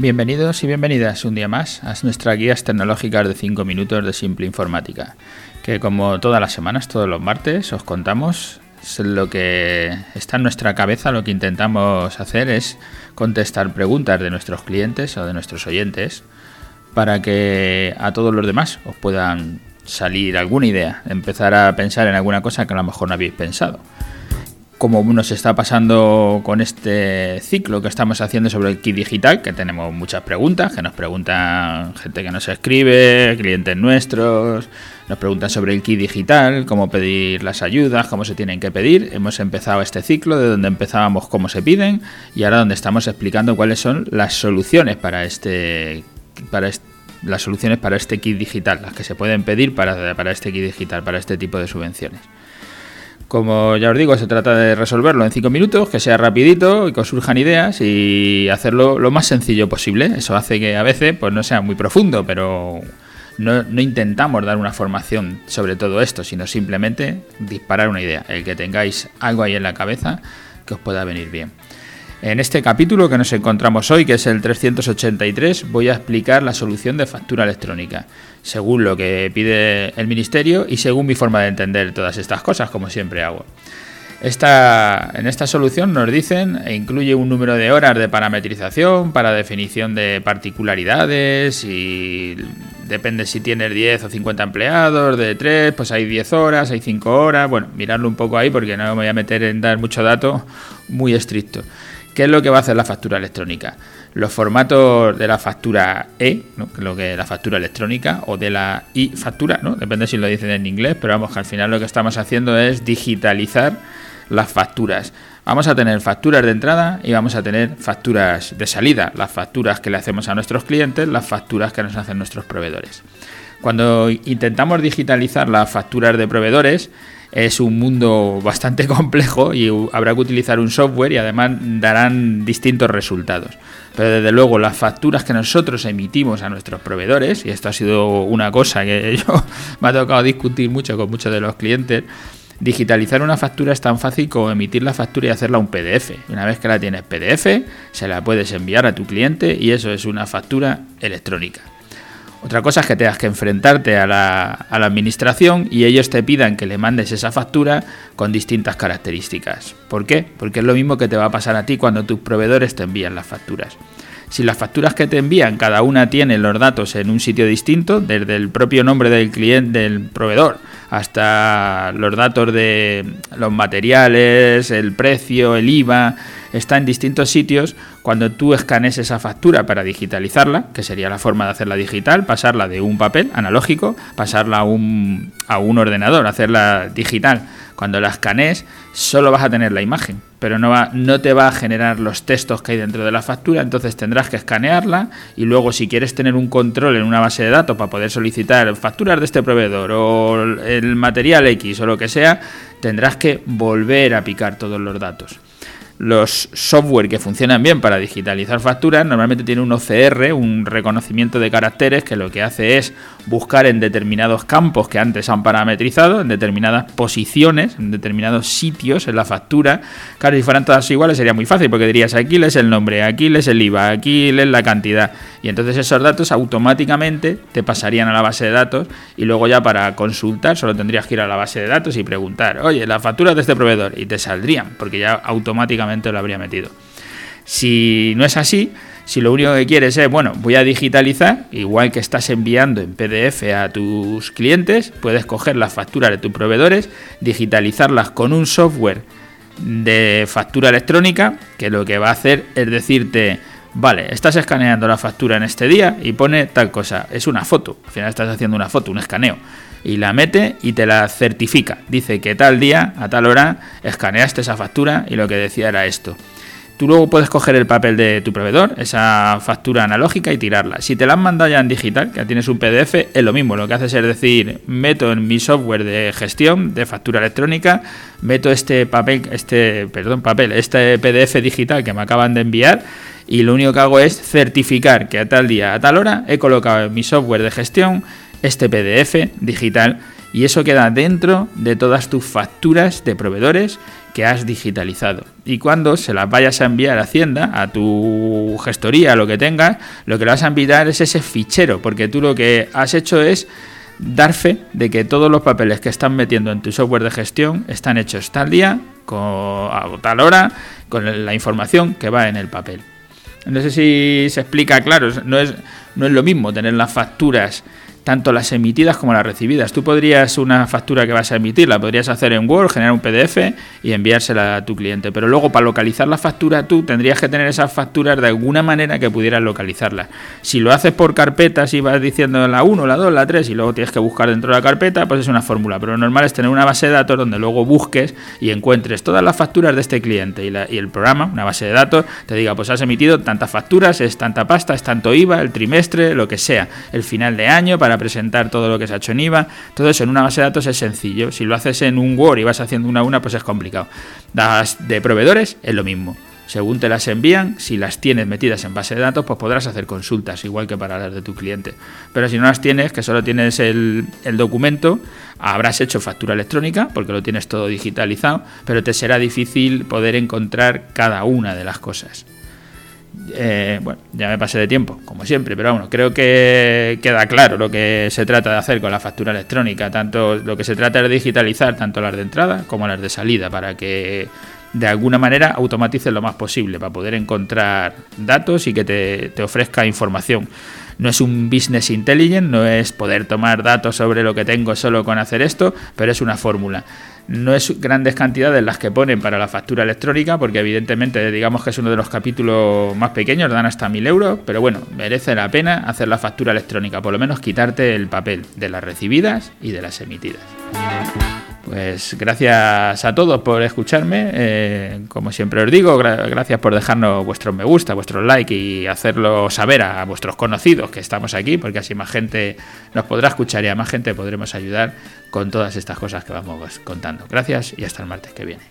Bienvenidos y bienvenidas un día más a nuestras guías tecnológicas de 5 minutos de Simple Informática, que como todas las semanas, todos los martes, os contamos lo que está en nuestra cabeza, lo que intentamos hacer es contestar preguntas de nuestros clientes o de nuestros oyentes para que a todos los demás os puedan salir alguna idea, empezar a pensar en alguna cosa que a lo mejor no habéis pensado como nos está pasando con este ciclo que estamos haciendo sobre el kit digital, que tenemos muchas preguntas, que nos preguntan gente que nos escribe, clientes nuestros, nos preguntan sobre el kit digital, cómo pedir las ayudas, cómo se tienen que pedir. Hemos empezado este ciclo de donde empezábamos cómo se piden y ahora donde estamos explicando cuáles son las soluciones para este para las soluciones para este kit digital, las que se pueden pedir para, para este kit digital, para este tipo de subvenciones. Como ya os digo, se trata de resolverlo en cinco minutos, que sea rapidito y que os surjan ideas y hacerlo lo más sencillo posible. Eso hace que a veces pues no sea muy profundo, pero no, no, intentamos dar una formación sobre todo esto, sino simplemente disparar una idea, el que tengáis algo ahí en la cabeza que os pueda venir bien. En este capítulo que nos encontramos hoy, que es el 383, voy a explicar la solución de factura electrónica, según lo que pide el Ministerio y según mi forma de entender todas estas cosas, como siempre hago. Esta, en esta solución nos dicen e incluye un número de horas de parametrización para definición de particularidades y depende si tienes 10 o 50 empleados, de 3, pues hay 10 horas, hay 5 horas, bueno, miradlo un poco ahí porque no me voy a meter en dar mucho dato muy estricto. ¿Qué es lo que va a hacer la factura electrónica? Los formatos de la factura E, ¿no? lo que es la factura electrónica, o de la I factura, ¿no? depende si lo dicen en inglés, pero vamos, que al final lo que estamos haciendo es digitalizar las facturas. Vamos a tener facturas de entrada y vamos a tener facturas de salida, las facturas que le hacemos a nuestros clientes, las facturas que nos hacen nuestros proveedores. Cuando intentamos digitalizar las facturas de proveedores, es un mundo bastante complejo y habrá que utilizar un software y además darán distintos resultados. Pero desde luego las facturas que nosotros emitimos a nuestros proveedores, y esto ha sido una cosa que yo me ha tocado discutir mucho con muchos de los clientes, digitalizar una factura es tan fácil como emitir la factura y hacerla un PDF. Una vez que la tienes PDF, se la puedes enviar a tu cliente y eso es una factura electrónica. Otra cosa es que tengas que enfrentarte a la, administración y ellos te pidan que le mandes esa factura con distintas características. ¿Por qué? Porque es lo mismo que te va a pasar a ti cuando tus proveedores te envían las facturas. Si las facturas que te envían, cada una tiene los datos en un sitio distinto, desde el propio nombre del cliente, del proveedor, hasta los datos de los materiales, el precio, el IVA, está en distintos sitios. Cuando tú escanes esa factura para digitalizarla, que sería la forma de hacerla digital, pasarla de un papel analógico, pasarla a un, a un ordenador, hacerla digital. Cuando la escanees, solo vas a tener la imagen, pero no, va, no te va a generar los textos que hay dentro de la factura, entonces tendrás que escanearla y luego si quieres tener un control en una base de datos para poder solicitar facturas de este proveedor o el material X o lo que sea, tendrás que volver a picar todos los datos los software que funcionan bien para digitalizar facturas normalmente tienen un OCR, un reconocimiento de caracteres que lo que hace es buscar en determinados campos que antes han parametrizado, en determinadas posiciones, en determinados sitios en la factura. Claro, si fueran todas iguales sería muy fácil porque dirías aquí les el nombre, aquí les el IVA, aquí les la cantidad. Y entonces esos datos automáticamente te pasarían a la base de datos y luego ya para consultar solo tendrías que ir a la base de datos y preguntar, oye, las facturas de este proveedor y te saldrían porque ya automáticamente lo habría metido. Si no es así, si lo único que quieres es, bueno, voy a digitalizar, igual que estás enviando en PDF a tus clientes, puedes coger las facturas de tus proveedores, digitalizarlas con un software de factura electrónica, que lo que va a hacer es decirte, vale, estás escaneando la factura en este día y pone tal cosa, es una foto, al final estás haciendo una foto, un escaneo y la mete y te la certifica. Dice que tal día, a tal hora, escaneaste esa factura y lo que decía era esto. Tú luego puedes coger el papel de tu proveedor, esa factura analógica y tirarla. Si te la han mandado ya en digital, que tienes un PDF, es lo mismo. Lo que haces es decir, meto en mi software de gestión de factura electrónica, meto este papel, este, perdón, papel, este PDF digital que me acaban de enviar y lo único que hago es certificar que a tal día, a tal hora, he colocado en mi software de gestión este PDF digital y eso queda dentro de todas tus facturas de proveedores que has digitalizado. Y cuando se las vayas a enviar a Hacienda, a tu gestoría, lo que tengas, lo que le vas a enviar es ese fichero, porque tú lo que has hecho es dar fe de que todos los papeles que están metiendo en tu software de gestión están hechos tal día, con, a tal hora, con la información que va en el papel. No sé si se explica claro, no es, no es lo mismo tener las facturas tanto las emitidas como las recibidas. Tú podrías una factura que vas a emitir, la podrías hacer en Word, generar un PDF y enviársela a tu cliente. Pero luego para localizar la factura tú tendrías que tener esas facturas de alguna manera que pudieras localizarlas. Si lo haces por carpetas y vas diciendo la 1, la 2, la 3 y luego tienes que buscar dentro de la carpeta, pues es una fórmula. Pero lo normal es tener una base de datos donde luego busques y encuentres todas las facturas de este cliente y, y el programa, una base de datos, te diga, pues has emitido tantas facturas, es tanta pasta, es tanto IVA, el trimestre, lo que sea, el final de año para presentar todo lo que se ha hecho en IVA. Todo eso en una base de datos es sencillo. Si lo haces en un Word y vas haciendo una a una, pues es complicado. Las de proveedores es lo mismo. Según te las envían, si las tienes metidas en base de datos, pues podrás hacer consultas, igual que para las de tu cliente. Pero si no las tienes, que solo tienes el, el documento, habrás hecho factura electrónica, porque lo tienes todo digitalizado, pero te será difícil poder encontrar cada una de las cosas. Eh, bueno, ya me pasé de tiempo, como siempre, pero bueno, creo que queda claro lo que se trata de hacer con la factura electrónica. Tanto lo que se trata es digitalizar tanto las de entrada como las de salida, para que de alguna manera automatices lo más posible, para poder encontrar datos y que te ofrezca información. No es un business intelligent, no es poder tomar datos sobre lo que tengo solo con hacer esto, pero es una fórmula. No es grandes cantidades las que ponen para la factura electrónica, porque evidentemente digamos que es uno de los capítulos más pequeños, dan hasta 1000 euros, pero bueno, merece la pena hacer la factura electrónica, por lo menos quitarte el papel de las recibidas y de las emitidas. Pues gracias a todos por escucharme. Eh, como siempre os digo, gracias por dejarnos vuestros me gusta, vuestros like y hacerlo saber a vuestros conocidos que estamos aquí, porque así más gente nos podrá escuchar y a más gente podremos ayudar con todas estas cosas que vamos contando. Gracias y hasta el martes que viene.